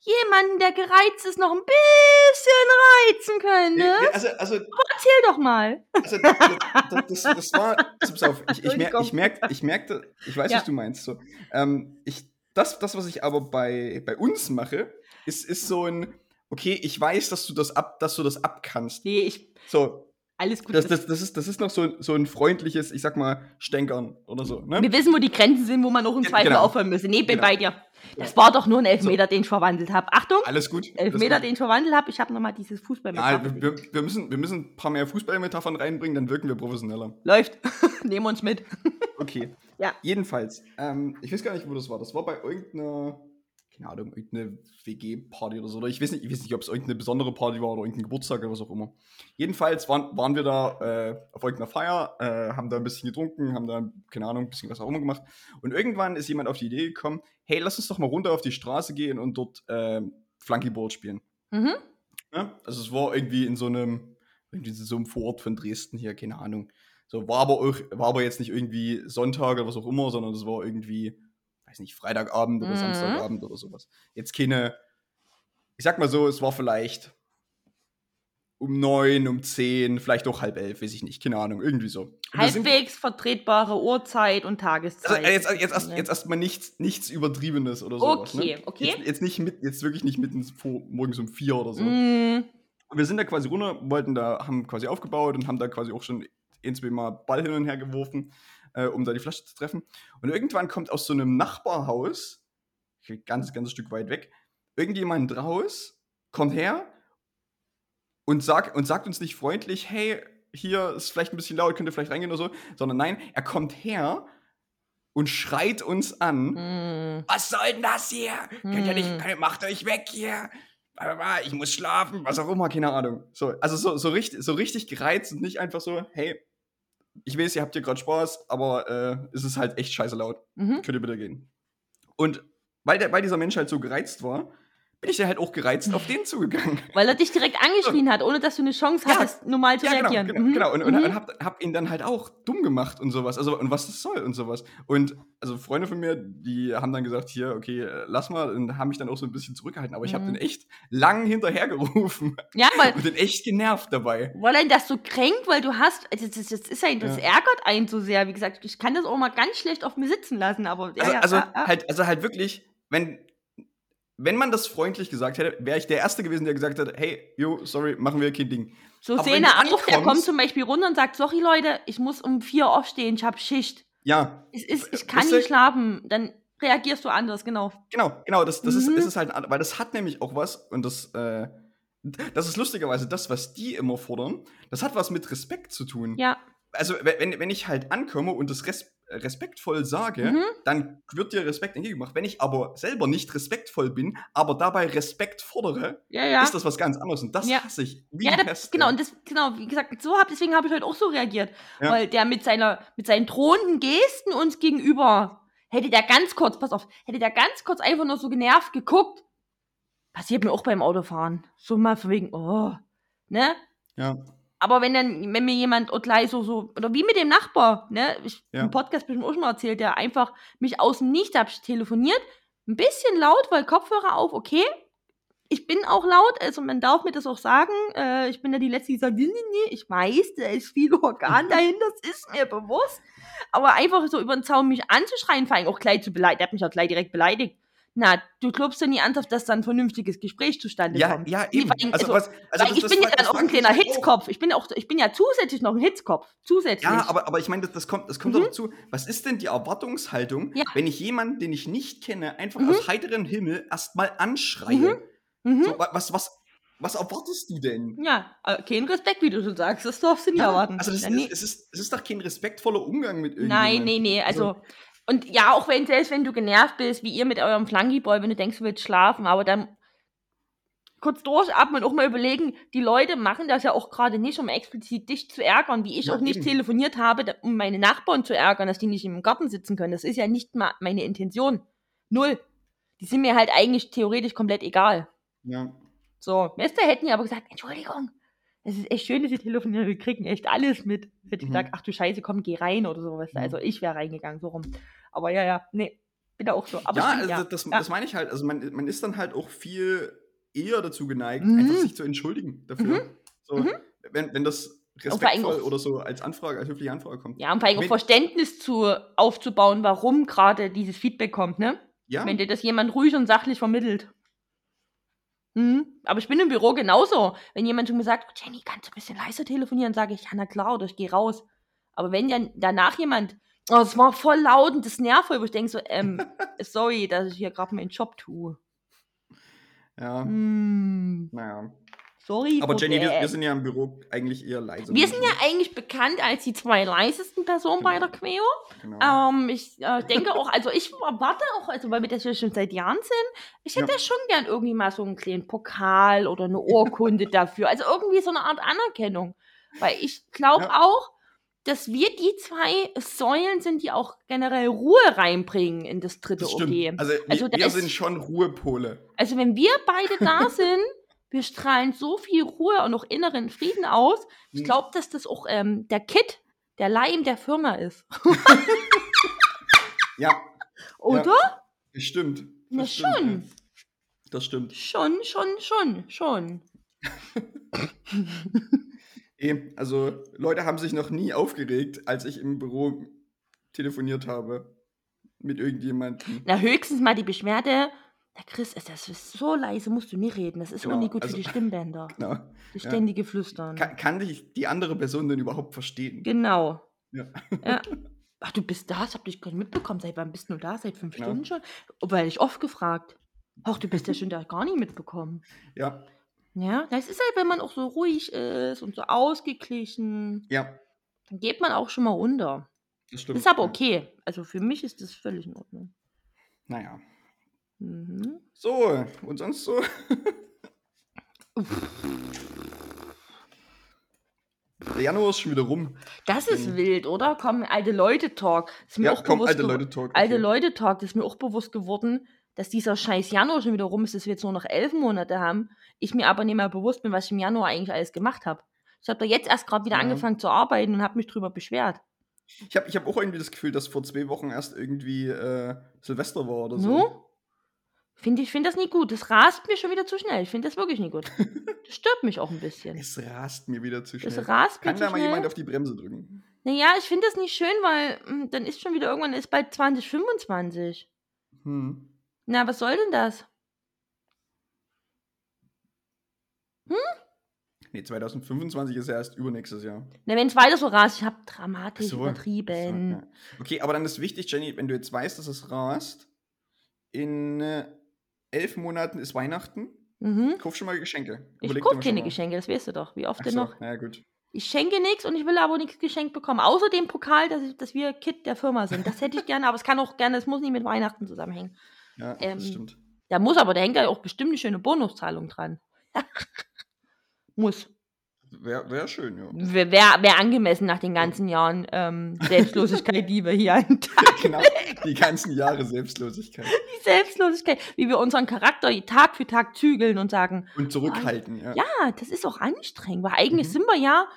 jemanden, der gereizt ist, noch ein bisschen reizen könntest. Also, also, Erzähl doch mal. also das, das, das, war, also pass auf, ich, ich, mer ich, merk, ich merkte, ich weiß, Ja. was du meinst. So. Ähm, ich, das, das, was ich aber bei, bei uns mache, ist, ist so ein, okay, ich weiß, dass du das ab, dass du das abkannst. Nee, ich, So, alles gut. das, das, das, ist, das ist noch so, so ein freundliches, ich sag mal, Stänkern oder so. Ne? Wir wissen, wo die Grenzen sind, wo man noch im Zweifel genau. aufhören müsste. Nee, bin Genau. bei dir. Das war doch nur ein Elfmeter, den ich verwandelt habe. Achtung, Alles gut. Elfmeter, den ich verwandelt habe. Ich habe nochmal dieses Fußball Ja, wir, wir, müssen, wir müssen ein paar mehr Fußballmetaphern reinbringen, dann wirken wir professioneller. Läuft. Nehmen wir uns mit. Okay. Ja. Jedenfalls, ähm, ich weiß gar nicht, wo das war. Das war bei irgendeiner, keine Ahnung, irgendeine WG-Party oder so. Oder ich weiß nicht, ich weiß nicht ob es irgendeine besondere Party war oder irgendein Geburtstag oder was auch immer. Jedenfalls waren, waren wir da äh, auf irgendeiner Feier, äh, haben da ein bisschen getrunken, haben da, keine Ahnung, ein bisschen was auch immer gemacht. Und irgendwann ist jemand auf die Idee gekommen, hey, lass uns doch mal runter auf die Straße gehen und dort äh, Flunkyball spielen. Mhm. Ja? Also es war irgendwie in so einem, irgendwie so einem Vorort von Dresden hier, keine Ahnung. So, war aber, auch, war aber jetzt nicht irgendwie Sonntag oder was auch immer, sondern das war irgendwie, weiß nicht, Freitagabend oder Mhm. Samstagabend oder sowas. Jetzt keine, ich sag mal so, es war vielleicht um neun, um zehn, vielleicht auch halb elf, weiß ich nicht, keine Ahnung, irgendwie so. Und wir sind- Halbwegs vertretbare Uhrzeit und Tageszeit. also, jetzt, jetzt, erst, Ne? jetzt erstmal nichts, nichts Übertriebenes oder sowas. Okay, ne? okay. Jetzt, jetzt nicht mit, jetzt wirklich nicht mitten vor, morgens um vier oder so. Mm, Und wir sind da quasi runter, wollten da, haben quasi aufgebaut und haben da quasi auch schon ein, zwei Mal Ball hin und her geworfen, äh, um da die Flasche zu treffen. Und irgendwann kommt aus so einem Nachbarhaus, ein ganz, ganz Stück weit weg, irgendjemand raus, kommt her und, sag, und sagt uns nicht freundlich, hey, hier ist vielleicht ein bisschen laut, könnt ihr vielleicht reingehen oder so, sondern nein, er kommt her und schreit uns an mm. was soll denn das hier? Könnt ihr nicht, Hm. könnt, macht euch weg hier. Ich muss schlafen, was auch immer, keine Ahnung. So, also so, so, richtig, so richtig gereizt und nicht einfach so, hey, ich weiß, ihr habt hier gerade Spaß, aber äh, es ist halt echt scheiße laut. Mhm. Könnt ihr bitte gehen. Und weil, der, weil dieser Mensch halt so gereizt war, bin ich ja halt auch gereizt auf den zugegangen. Weil er dich direkt angeschrien hat, ohne dass du eine Chance Ja. hattest, normal zu Ja, genau, reagieren. genau, Mhm. genau. Und, und, mhm. hab, hab ihn dann halt auch dumm gemacht und sowas. Also, und was das soll und sowas. Und also Freunde von mir, die haben dann gesagt, hier, okay, lass mal, und haben mich dann auch so ein bisschen zurückgehalten. Aber ich habe Mhm. den echt lang hinterhergerufen Ja, weil, und den echt genervt dabei. weil einen das so kränkt, weil du hast, das, das, das ist ein, das Ja. ärgert einen so sehr. Wie gesagt, ich kann das auch mal ganz schlecht auf mir sitzen lassen, aber Also, ja, also halt, also halt wirklich, wenn wenn man das freundlich gesagt hätte, wäre ich der Erste gewesen, der gesagt hätte, hey, yo, sorry, machen wir kein Ding. So Aber Szene auf, der kommt zum Beispiel runter und sagt, sorry Leute, ich muss um vier aufstehen, ich habe Schicht. Ja, Es ist, ich kann nicht schlafen. Dann reagierst du anders, genau. genau, genau, das, das, ist, Mhm. das ist halt, weil das hat nämlich auch was, und das, äh, das ist lustigerweise das, was die immer fordern, das hat was mit Respekt zu tun. Ja. Also, we- wenn, wenn ich halt ankomme und das res respektvoll sage, Mhm. dann wird dir Respekt entgegengebracht. Wenn ich aber selber nicht respektvoll bin, aber dabei Respekt fordere, Ja, ja. ist das was ganz anderes. Und das Ja. hasse ich. Wie ja, die da, Pest, genau, und das, genau, wie gesagt, so hab, deswegen habe ich heute auch so reagiert. Weil der mit seiner, mit seinen drohenden Gesten uns gegenüber, hätte der ganz kurz, pass auf, hätte der ganz kurz einfach nur so genervt geguckt. Passiert mir auch beim Autofahren. So mal von wegen, oh, ne? Ja. Aber wenn dann, wenn mir jemand auch gleich so, so, oder wie mit dem Nachbar, ne? Ich, Ja. Im Podcast bestimmt auch schon mal erzählt, der einfach mich aus dem Nichts hab telefoniert, ein bisschen laut, weil Kopfhörer auf, okay. Ich bin auch laut, also man darf mir das auch sagen. Äh, ich bin ja die Letzte, die sagt, nee, nee, nee, ich weiß, da ist viel Organ dahinter, das ist mir bewusst. Aber einfach so über den Zaun mich anzuschreien, vor allem auch gleich zu beleidigen, der hat mich auch gleich direkt beleidigt. Na, du glaubst ja nie ernsthaft, dass da ein vernünftiges Gespräch zustande Ja, kommt. ja, Nee, eben. allem, Also, also, was, also das- ich bin ja dann auch ein kleiner. Hitzkopf. Ich bin, auch, ich bin ja zusätzlich noch ein Hitzkopf. Zusätzlich. Ja, aber, aber ich meine, das, das kommt, das kommt Mhm. doch dazu. Was ist denn die Erwartungshaltung, Ja. wenn ich jemanden, den ich nicht kenne, einfach Mhm. aus heiterem Himmel erstmal anschreie? Mhm. So, wa- was, was, was erwartest du denn? Ja, äh, kein Respekt, wie du schon sagst. Das darfst du nie erwarten. Also das, ja, nee. ist, es, ist, es ist doch kein respektvoller Umgang mit irgendjemandem. Nein, nee, nee. Also, und ja, auch wenn, selbst wenn du genervt bist, wie ihr mit eurem Flunkyboy, wenn du denkst, du willst schlafen, aber dann kurz durchatmen und auch mal überlegen, die Leute machen das ja auch gerade nicht, um explizit dich zu ärgern, wie ich Ja, auch nicht eben. telefoniert habe, um meine Nachbarn zu ärgern, dass die nicht im Garten sitzen können. Das ist ja nicht mal meine Intention. Null. Die sind mir halt eigentlich theoretisch komplett egal. Ja. So, Mester hätten ja aber gesagt, Entschuldigung, es ist echt schön, dass Sie telefonieren, wir kriegen echt alles mit. Hätte ich Mhm. gesagt, ach du Scheiße, komm, geh rein oder sowas. Mhm. Also ich wäre reingegangen, so rum. Aber ja, ja, nee, bin da auch so. Aber ja, stimmt, also Das, ja. das meine ich halt. Also man, man ist dann halt auch viel eher dazu geneigt, Mhm. einfach sich zu entschuldigen dafür. So, Mhm. wenn, wenn das respektvoll oder so als Anfrage, als höfliche Anfrage kommt. Ja, um vor allem auch Verständnis zu, aufzubauen, warum gerade dieses Feedback kommt, ne? Ja, Wenn dir das jemand ruhig und sachlich vermittelt. Mhm. Aber ich bin im Büro genauso. Wenn jemand zu mir sagt, "Oh, Jenny, kannst du ein bisschen leiser telefonieren, sage ich, ja, na klar, oder ich gehe raus. Aber wenn dann danach jemand, oh, es war voll laut und das nervt voll, wo ich denke so, ähm, sorry, dass ich hier gerade meinen Job tue. ja. Hm, Naja. Sorry. Aber Jenny, wir, Problem. wir sind ja im Büro eigentlich eher leise. wir sind ja eigentlich bekannt als die zwei leisesten Personen bei der Queo. Genau. Ähm, ich äh, denke auch, also ich warte auch, also weil wir das ja schon seit Jahren sind, ich hätte Ja. schon gern irgendwie mal so einen kleinen Pokal oder eine Urkunde dafür. Also irgendwie so eine Art Anerkennung. Weil ich glaube Ja. auch, dass wir die zwei Säulen sind, die auch generell Ruhe reinbringen in das dritte das. OG. Also, Also wir, da wir ist- sind schon Ruhepole. Also wenn wir beide da sind, wir strahlen so viel Ruhe und auch inneren Frieden aus. Ich Hm. glaube, dass das auch ähm, der Kit, der Leim der Firma ist. Ja, Oder? das stimmt. Das Na stimmt, schon. ja. Das stimmt. Schon, schon, schon, schon. Also, Leute haben sich noch nie aufgeregt, als ich im Büro telefoniert habe mit irgendjemandem. Na, höchstens mal die Beschwerde. Der Chris, ist das ist so leise, musst du nie reden. Das ist Genau, auch nie gut also- für die Stimmbänder. Genau. Das ja. ständige Flüstern. Kann, kann dich die andere Person denn überhaupt verstehen? Genau. Ja. ja. Ach, du bist da? Das hab ich gar nicht mitbekommen. Seit wann bist du da? Seit fünf Genau. Stunden schon? Weil ich oft gefragt. Ach, du bist ja schon da gar nicht mitbekommen. Ja, Ja, das ist halt, wenn man auch so ruhig ist und so ausgeglichen, ja, dann geht man auch schon mal unter. das stimmt. Ist aber ja. okay. Also für mich ist das völlig in Ordnung. Naja. Mhm. So, und sonst so? Der Januar ist schon wieder rum. Das ist Mhm. wild, oder? Komm, alte Leute-Talk. Ist mir Ja, auch komm, bewusst alte Leute-Talk. Alte okay. Leute-Talk, das ist mir auch bewusst geworden, dass dieser scheiß Januar schon wieder rum ist, dass wir jetzt nur noch elf Monate haben. Ich mir aber nicht mehr bewusst bin, was ich im Januar eigentlich alles gemacht habe. Ich habe da jetzt erst gerade wieder Ja. angefangen zu arbeiten und habe mich drüber beschwert. Ich habe ich hab auch irgendwie das Gefühl, dass vor zwei Wochen erst irgendwie äh, Silvester war oder so. No? Finde ich finde das nicht gut. Das rast mir schon wieder zu schnell. Ich finde das wirklich nicht gut. Das stört mich auch ein bisschen. Es rast mir wieder zu schnell. Das rast mir Kann zu da mal schnell. jemand auf die Bremse drücken? Naja, ich finde das nicht schön, weil mm, dann ist schon wieder irgendwann ist bald 2025. Hm. Na, was soll denn das? Hm? Nee, 2025 ist ja erst übernächstes Jahr. Na, wenn es weiter so rast, ich habe dramatisch So, übertrieben. So, ja. Okay, aber dann ist wichtig, Jenny, wenn du jetzt weißt, dass es rast, in äh, elf Monaten ist Weihnachten, Mhm. kauf schon mal Geschenke. Ich Überleg kaufe mal keine. Geschenke, das weißt du doch. Wie oft Ach denn so, noch? na ja, gut. Ich schenke nichts und ich will aber nichts geschenkt bekommen. Außer dem Pokal, dass, ich, dass wir Kit der Firma sind. Das hätte ich gerne, aber es kann auch gerne, es muss nicht mit Weihnachten zusammenhängen. Ja, Ähm, das stimmt. Da muss aber, da hängt ja auch bestimmt eine schöne Bonuszahlung dran. muss. Wäre wär schön, ja. Wäre wär, angemessen nach den ganzen Jahren ähm, Selbstlosigkeit, die wir hier den Tag genau, die ganzen Jahre Selbstlosigkeit. die Selbstlosigkeit, wie wir unseren Charakter Tag für Tag zügeln und sagen, Und zurückhalten, ja. ja, das ist auch anstrengend, weil eigentlich Mhm. sind wir ja,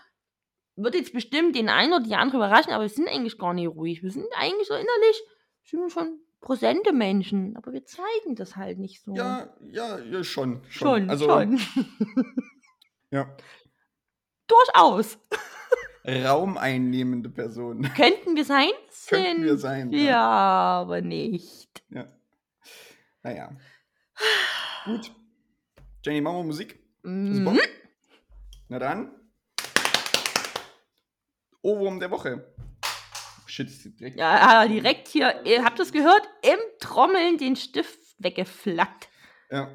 wird jetzt bestimmt den einen oder die andere überraschen, aber wir sind eigentlich gar nicht ruhig. Wir sind eigentlich so innerlich, sind wir schon präsente Menschen, aber wir zeigen das halt nicht so. Ja, ja, ja, schon. schon, also, schon. Ja. Durchaus. Raumeinnehmende Person. Könnten wir sein? Könnten wir sein. wir aber nicht. ja. Naja. Gut. Jenny, machen wir Musik? Bock? Mhm. Na dann. Ohrwurm der Woche. Shit, direkt. Ja, direkt hier, ihr habt es gehört, im Trommeln den Stift weggeflackt. Ja.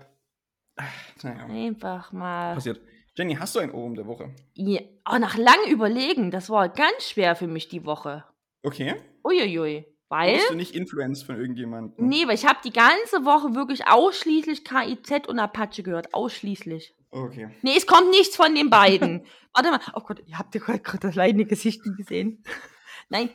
Naja. Einfach mal. Passiert. Jenny, hast du ein Ohrwurm der Woche? Ja, oh, nach langem Überlegen, das war ganz schwer für mich die Woche. Okay. Uiuiui. Weil? Wurdest du nicht influenced von irgendjemandem? Nee, weil ich habe die ganze Woche wirklich ausschließlich KIZ und Apache gehört. Ausschließlich. Okay. Nee, es kommt nichts von den beiden. Warte mal. Oh Gott, ihr habt ja gerade das leidende Gesicht gesehen. Nein.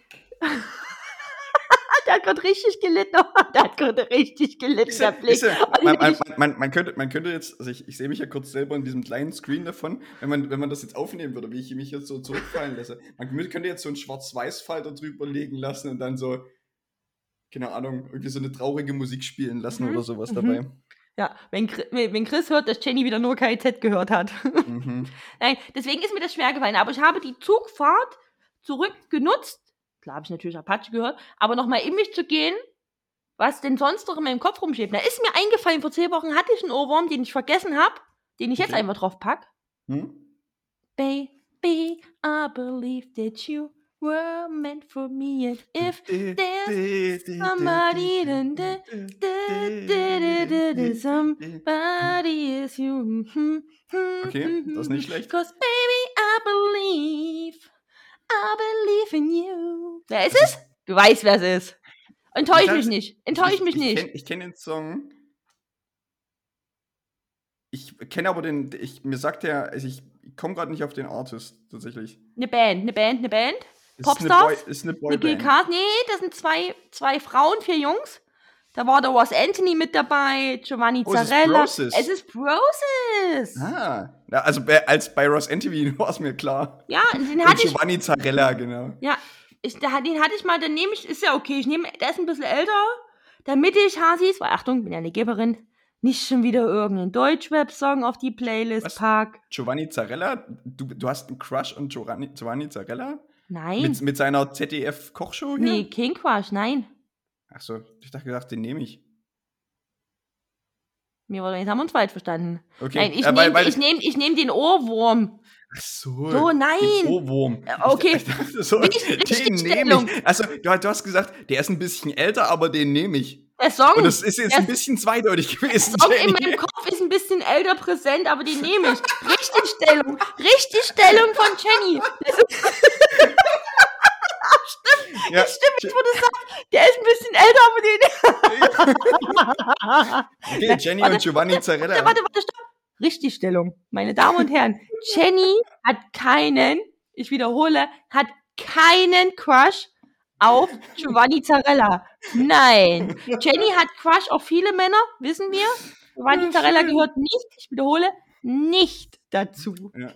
Der hat gerade richtig gelitten. der hat gerade richtig gelitten, der Blick. Man, man, man, man, könnte, man könnte jetzt, also ich, ich sehe mich ja kurz selber in diesem kleinen Screen davon, wenn man, wenn man das jetzt aufnehmen würde, wie ich mich jetzt so zurückfallen lasse. Man könnte jetzt so einen Schwarz-Weiß-Falter drüber legen lassen und dann so, keine Ahnung, irgendwie so eine traurige Musik spielen lassen Mhm, oder sowas mhm. dabei. Ja, wenn, wenn Chris hört, dass Jenny wieder nur KIZ gehört hat. Mhm. Nein, deswegen ist mir das schwer gefallen. Aber ich habe die Zugfahrt zurück genutzt. Klar habe ich natürlich Apache gehört, aber nochmal in mich zu gehen, was denn sonst noch in meinem Kopf rumschwebt. Da ist mir eingefallen, vor zehn Wochen hatte ich einen Ohrwurm, den ich vergessen habe, den ich jetzt Okay. einfach drauf pack. Hm? Baby, I believe that you were meant for me. And if there's somebody, then somebody is you. Okay, das ist nicht schlecht. Cause baby, I believe, I believe in you. Wer ist es? Du weißt, wer es ist. Enttäusch Ich mich nicht. Enttäusch mich ich, nicht. Kenn, ich kenne den Song. Ich kenne aber den, ich, mir sagt der, also ich komme gerade nicht auf den Artist tatsächlich. Eine Band, eine Band, eine Band. Ist Popstars? Eine ist eine Boyband. Nee, das sind zwei, zwei Frauen, vier Jungs. Da war der Ross Anthony mit dabei, Giovanni Oh, es ist Zarella. Broses. Es ist Broses. Ah, also bei, als bei Ross Anthony war es mir klar. Ja, den Und hatte ich. Giovanni Zarella, genau. Ja, ich, den hatte ich mal, dann nehme ich, ist ja okay, ich nehme, der ist ein bisschen älter, damit ich Hasis, weil Achtung, bin ja eine Geberin, nicht schon wieder irgendeinen Deutschrap-Song auf die Playlist Was? pack. Giovanni Zarella, du, du hast einen Crush an Giovanni, Giovanni Zarella? Nein. Mit, mit seiner ZDF-Kochshow hier? nee, King Crush, nein. Ach so, ich dachte gedacht, den nehme ich. Mir wurde, jetzt haben wir uns falsch verstanden. Okay. Nein, ich weil- nehme ich nehm, ich nehm den Ohrwurm. Ach so. So, nein. Ohrwurm. Äh, okay. Ich, ich so, den nehme ich. Also, du, du hast gesagt, der ist ein bisschen älter, aber den nehme ich. Der Song, Und das ist jetzt der ein bisschen zweideutig gewesen, Song in Jenny. meinem Kopf ist ein bisschen älter präsent, aber den nehme ich. Richtigstellung. Richtigstellung von Jenny. Das ist, Ja, stimmt, wo du sagst, der ist ein bisschen älter, aber den. okay, Jenny Warte, und Giovanni Zarella. Warte, warte, warte, stopp. Richtigstellung. Meine Damen und Herren, Jenny hat keinen, ich wiederhole, hat keinen Crush auf Giovanni Zarella. Nein. Jenny hat Crush auf viele Männer, wissen wir. Giovanni Zarella gehört nicht, ich wiederhole, nicht dazu. Ja.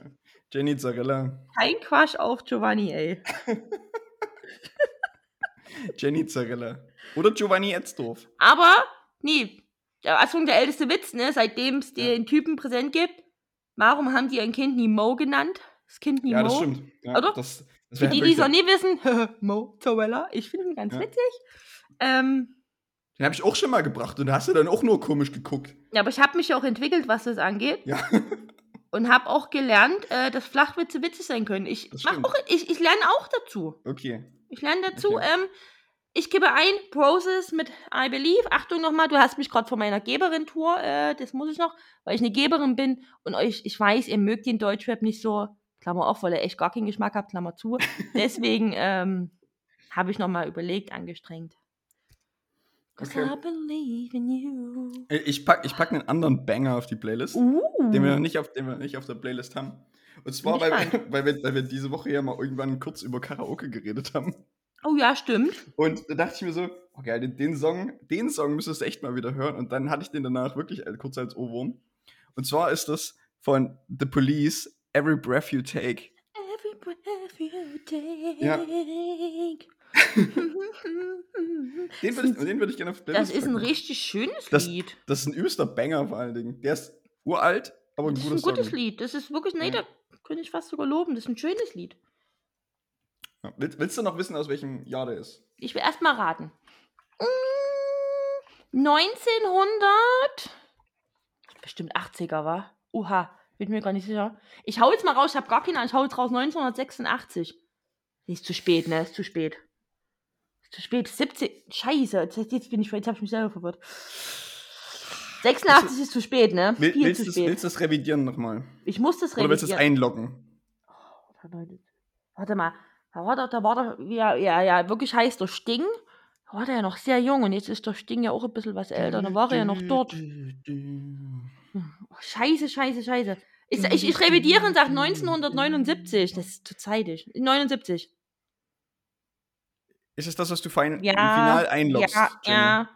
Jenny Zarella. Kein Crush auf Giovanni, ey. Jenny Zarella. Oder Giovanni Etzdorf. Aber, nee, der, also der älteste Witz, ne, seitdem es den Typen präsent gibt, warum haben die ein Kind nie Mo genannt? Das Kind nie Ja, Mo? das stimmt. Ja, Oder? Das, das Für die, die es noch nie wissen, Mo Zorella, ich finde ihn ganz Ja. witzig. Ähm, Den habe ich auch schon mal gebracht und da hast du dann auch nur komisch geguckt. ja, aber ich habe mich ja auch entwickelt, was das angeht. Ja. Und habe auch gelernt, äh, dass Flachwitze witzig sein können. Ich, mach auch, ich, ich lerne auch dazu. Okay. Ich lerne dazu. Okay. Ähm, ich gebe ein, Process mit I Believe. Achtung nochmal, du hast mich gerade von meiner Geberin-Tour, äh, das muss ich noch, weil ich eine Geberin bin und euch, ich weiß, ihr mögt den Deutschrap nicht so, Klammer auf, weil ihr echt gar keinen Geschmack habt, Klammer zu. Deswegen ähm, habe ich nochmal überlegt, angestrengt. Okay. I believe in you. Äh, Ich pack, ich pack einen anderen Banger auf die Playlist, Uh. den, wir noch nicht auf, den wir nicht auf der Playlist haben. Und zwar, weil, weil, wir, weil wir diese Woche ja mal irgendwann kurz über Karaoke geredet haben. Oh ja, stimmt. Und da dachte ich mir so, oh geil, den, den Song, den Song müsstest du echt mal wieder hören. Und dann hatte ich den danach wirklich als- kurz als Ohrwurm. Und zwar ist das von The Police, Every Breath You Take. Every breath you take. Ja. Den würde ich, den würd ich gerne auf die das Playlist ist ein richtig schönes Das- Lied. Das ist ein übelster Banger vor allen Dingen. Der ist uralt, aber ein Das ist guter ein gutes. Lied. Das ist wirklich, nee, Ja. da könnte ich fast sogar loben. Das ist ein schönes Lied. Willst, willst du noch wissen, aus welchem Jahr der ist? Ich will erst mal raten. Mm, 1900. Bestimmt 80er, war? Oha, bin mir gar nicht sicher. Ich hau jetzt mal raus, ich habe gar keine, Ahnung, ich hau jetzt raus 1986. Ist zu spät, ne? Ist zu spät. Ist zu spät. 17. Scheiße, jetzt, bin ich, jetzt habe ich mich selber verwirrt. 86 ist zu spät, ne? Will, Viel willst zu du das- spät. willst du das revidieren nochmal? Ich muss das Oder willst du das revidieren. einloggen? Warte mal, da war der, da war der, ja, ja, ja, wirklich heißt der Sting. Da war der ja noch sehr jung und jetzt ist der Sting ja auch ein bisschen was älter. Da war er ja noch dort. Oh, scheiße, scheiße, scheiße. Ich, ich, ich revidiere und sage 1979. Das ist zu zeitig. 79. Ist es das, was du fein, Ja, final einloggst? Ja, Jenny? ja.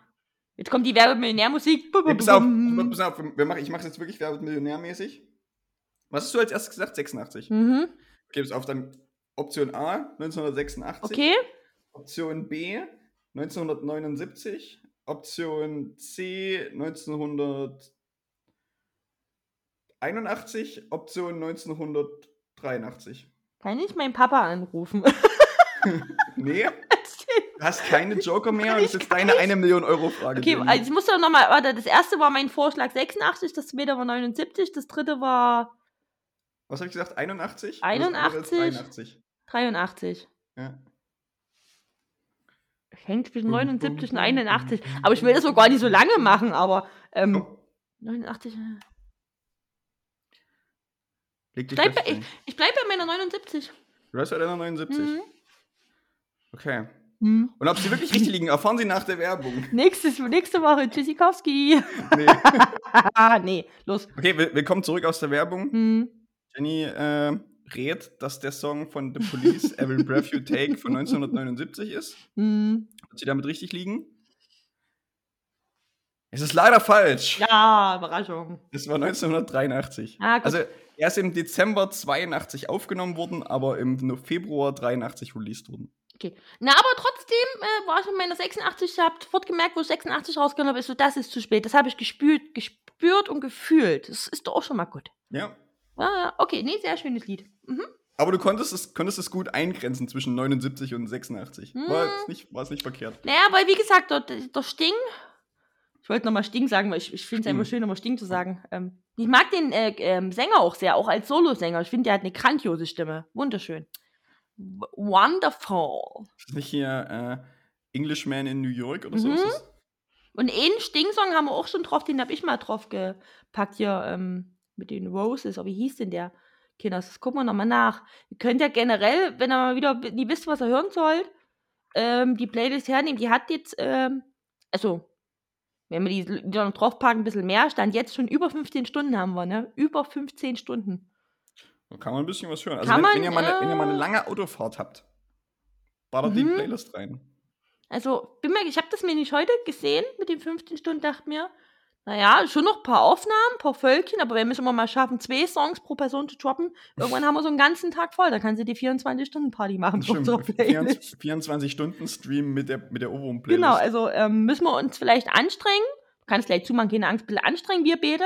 Jetzt kommt die Werbemillionärmusik. Ja, pass auf, pass auf, wir machen, ich mache es jetzt wirklich Werbemillionärmäßig. Was hast du als erstes gesagt? 86. Mhm. Okay, pass auf, dann Option A, 1986. Okay. Option B, 1979. Option C, 1981. Option 1983. Kann ich meinen Papa anrufen? Nee, du hast keine Joker mehr und das ist deine 1 Million Euro Frage. Okay, also ich muss doch nochmal, warte, das erste war mein Vorschlag 86, das zweite war 79, das dritte war Was habe ich gesagt? 81? 81? 83. 83. Ja. Hängt zwischen 79 und 81. Aber ich will das so gar nicht so lange machen, aber ähm, Komm, 89. äh, leg dich Bleib fest, bei, Jenny. ich bleibe bei meiner 79. Du hast ja deiner 79. Mhm. Okay. Hm. Und ob sie wirklich richtig liegen, erfahren sie nach der Werbung. Nächstes, nächste Woche, Tschüssikowski. Nee. Ah, nee, los. Okay, will- willkommen zurück aus der Werbung. Hm. Jenny äh, rät, dass der Song von The Police, Every Breath You Take, von 1979 ist. Hm. Ob sie damit richtig liegen? Es ist leider falsch. Ja, Überraschung. Es war 1983. Ah, also er ist im Dezember 82 aufgenommen worden, aber im Februar 83 released worden. Okay. Na, aber trotzdem äh, war ich in meiner 86, ich habe sofort gemerkt, wo ich 86 rausgenommen habe, ist so, das ist zu spät. Das habe ich gespürt, gespürt und gefühlt. Das ist doch auch schon mal gut. Ja. Ja, ja, okay, nee, sehr schönes Lied. Mhm. Aber du konntest es, konntest es gut eingrenzen zwischen 79 und 86. War, Hm. es nicht, war es nicht verkehrt. Naja, weil wie gesagt, der, der Sting, ich wollte nochmal Sting sagen, weil ich, ich finde es Sting. einfach schön, nochmal Sting zu sagen. Ähm, ich mag den äh, ähm, Sänger auch sehr, auch als Solosänger. Ich finde, der hat eine grandiose Stimme. Wunderschön. W wonderful. Ist das nicht hier äh, Englishman in New York oder so? Mhm. Und einen Sting-Song haben wir auch schon drauf, den habe ich mal drauf gepackt hier ähm, mit den Roses. Aber wie hieß denn der? Kinders, das gucken wir nochmal nach. Ihr könnt ja generell, wenn ihr mal wieder nie wisst, was ihr hören sollt, ähm, die Playlist hernehmen. Die hat jetzt, ähm, also, wenn wir die Lieder noch draufpacken, ein bisschen mehr, stand jetzt schon über 15 Stunden haben wir, ne? Über 15 Stunden. Da kann man ein bisschen was hören. Also wenn, man, wenn, ihr mal eine, wenn ihr mal eine äh, lange Autofahrt habt, ballert die Mhm. Playlist rein. Also, bin mir, ich habe das mir nicht heute gesehen mit den 15 Stunden, dachte mir, naja, schon noch ein paar Aufnahmen, ein paar Völkchen, aber wir es immer mal schaffen, zwei Songs pro Person zu droppen, irgendwann haben wir so einen ganzen Tag voll. Da kann sie die 24-Stunden-Party machen. Das auf stimmt. unserer Playlist. 24 Stunden Stream mit der, mit der Ohrwurm-Playlist. Genau, also ähm, müssen wir uns vielleicht anstrengen. Du kannst gleich zumachen, keine Angst, bisschen anstrengen, wir beide.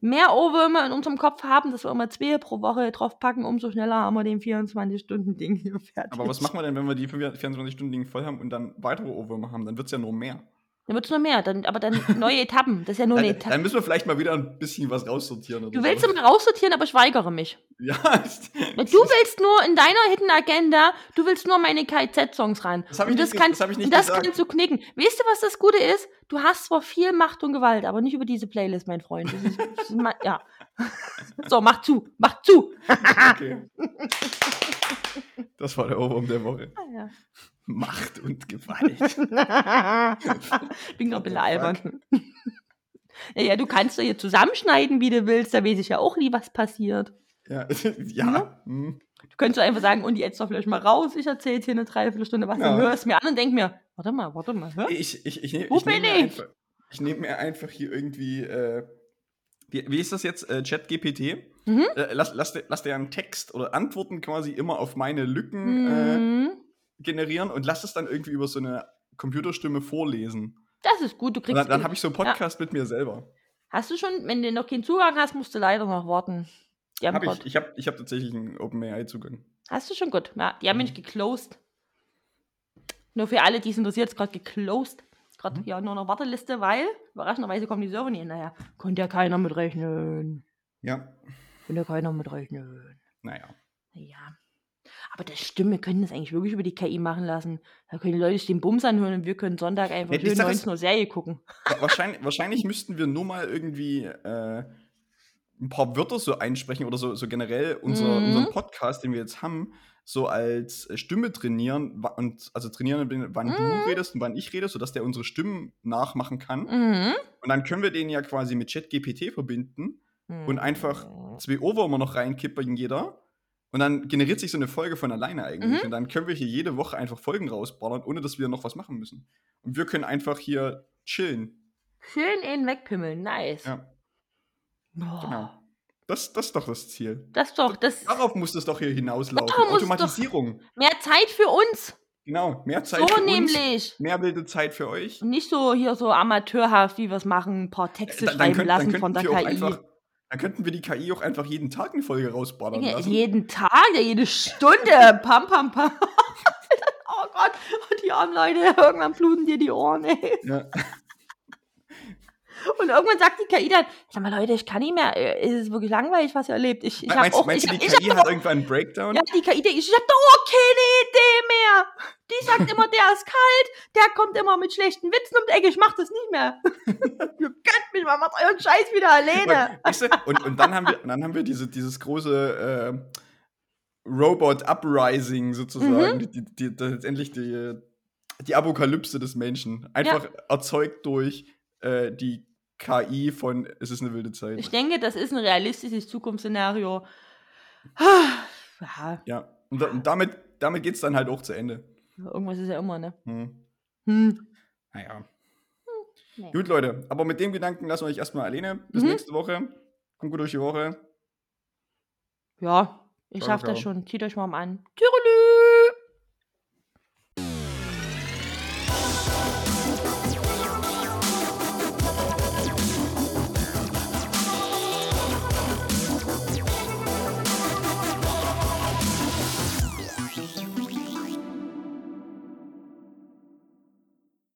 Mehr Ohrwürmer in unserem Kopf haben, dass wir immer zwei pro Woche draufpacken, umso schneller haben wir den 24-Stunden-Ding hier fertig. Aber was machen wir denn, wenn wir die 24 Stunden Ding voll haben und dann weitere Ohrwürmer haben? Dann wird es ja nur mehr. Dann wird es nur mehr. Dann, aber dann neue Etappen. Das ist ja nur eine Dann, Etappe. dann müssen wir vielleicht mal wieder ein bisschen was raussortieren. Du willst so. immer raussortieren, aber ich weigere mich. Ja, Weil Du willst nur in deiner Hidden Agenda, du willst nur meine KZ-Songs ran. Das hab ich das, nicht kannst, das hab ich nicht und das gesagt. kannst du knicken. Weißt du, was das Gute ist? Du hast zwar viel Macht und Gewalt, aber nicht über diese Playlist, mein Freund. Das ist, das ist ma- ja. So, mach zu, mach zu. okay. Das war der Ohrwurm der Woche. Ah, ja. Macht und Gewalt. Bin the albern. Ja, ja, du kannst doch hier zusammenschneiden, wie du willst. Da weiß ich ja auch nie, was passiert. Ja, ja. hm. Du könntest doch einfach sagen, und jetzt doch vielleicht mal raus. Ich erzähle jetzt hier eine Dreiviertelstunde was. Dann Ja. hörst mir an und denk mir, warte mal, warte mal. Hä? Ich, ich, ich, nehm, Wo ich nehme bin mir, ich? einfach, ich nehm mir einfach hier irgendwie. Äh, wie, wie ist das jetzt? Äh, ChatGPT? Mhm. Äh, lass, lass, dir- lass dir einen Text oder Antworten quasi immer auf meine Lücken äh, Mhm. Generieren und lass es dann irgendwie über so eine Computerstimme vorlesen. Das ist gut, du Und kriegst. dann, dann habe ich so einen Podcast mit mir selber. hast du schon, wenn du noch keinen Zugang hast, musst du leider noch warten. Hab ich ich habe ich hab tatsächlich einen OpenAI-Zugang. Hast du schon gut. Ja, die haben Mhm. mich geclosed. Nur für alle, die es interessiert, ist gerade geclosed. Gerade Mhm. ja nur noch Warteliste, weil überraschenderweise kommen die Server nicht hinterher. Konnte ja keiner mitrechnen. Ja, Konnte ja keiner mitrechnen. naja. Ja. Aber das stimmt, wir können das eigentlich wirklich über die KI machen lassen. Da können die Leute sich den Bums anhören und wir können Sonntag einfach Ja, schön Sache ist- 19 Uhr Serie gucken. Wa- wahrscheinlich, wahrscheinlich müssten wir nur mal irgendwie äh, ein paar Wörter so einsprechen oder so, so generell unser, Mhm. unseren Podcast, den wir jetzt haben, so als äh, Stimme trainieren und also trainieren, wann Mhm. du redest und wann ich rede, sodass der unsere Stimmen nachmachen kann. Mhm. Und dann können wir den ja quasi mit ChatGPT verbinden und einfach Mhm. zwei Ohrwürmer noch reinkippen jeder. Und dann generiert sich so eine Folge von alleine eigentlich. Mhm. Und dann können wir hier jede Woche einfach Folgen rausballern, ohne dass wir noch was machen müssen. Und wir können einfach hier chillen. Schön ihn wegpimmeln, nice. Ja, Boah. genau. Das, das ist doch das Ziel. Das doch, das Darauf muss es doch hier hinauslaufen. Automatisierung. mehr Zeit für uns. Genau, mehr Zeit so für uns, nämlich. mehr wilde Zeit für euch. Und nicht so hier so amateurhaft, wie wir es machen, ein paar Texte Dann, dann, schreiben könnt, dann, lassen von könnten der KI. einfach, dann könnten wir die KI auch einfach jeden Tag eine Folge rausballern Ja, lassen. jeden Tag, ja, jede Stunde. Pam, pam, pam. oh Gott, die armen Leute, irgendwann bluten dir die Ohren, ey. Ja. Und irgendwann sagt die KI dann, sag mal Leute, ich kann nicht mehr, äh, es ist wirklich langweilig, was ihr erlebt. Ich, ich meinst auch, meinst ich du, die ich KI hat irgendwann einen Breakdown? Ja, die KI, denkt, ich hab doch auch keine Idee mehr. Die sagt immer, der ist kalt, der kommt immer mit schlechten Witzen um die Ecke, ich mach das nicht mehr. Ihr könnt mich mal, macht euren Scheiß wieder alleine. Und, und dann haben wir, dann haben wir diese, dieses große äh, Robot Uprising sozusagen, Mhm. die, die, die, letztendlich die, die Apokalypse des Menschen. Einfach erzeugt durch äh, die KI von Es ist eine wilde Zeit. Ich denke, das ist ein realistisches Zukunftsszenario. Ja, ja. Und damit, damit geht es dann halt auch zu Ende. irgendwas ist ja immer, ne? Hm. Hm. Naja. nee. Gut, Leute. Aber mit dem Gedanken lassen wir euch erstmal alleine. Bis Mhm. nächste Woche. Kommt gut durch die Woche. Ja, ich Ciao, schaff das ciao. schon. Zieht euch mal an. Tschüss.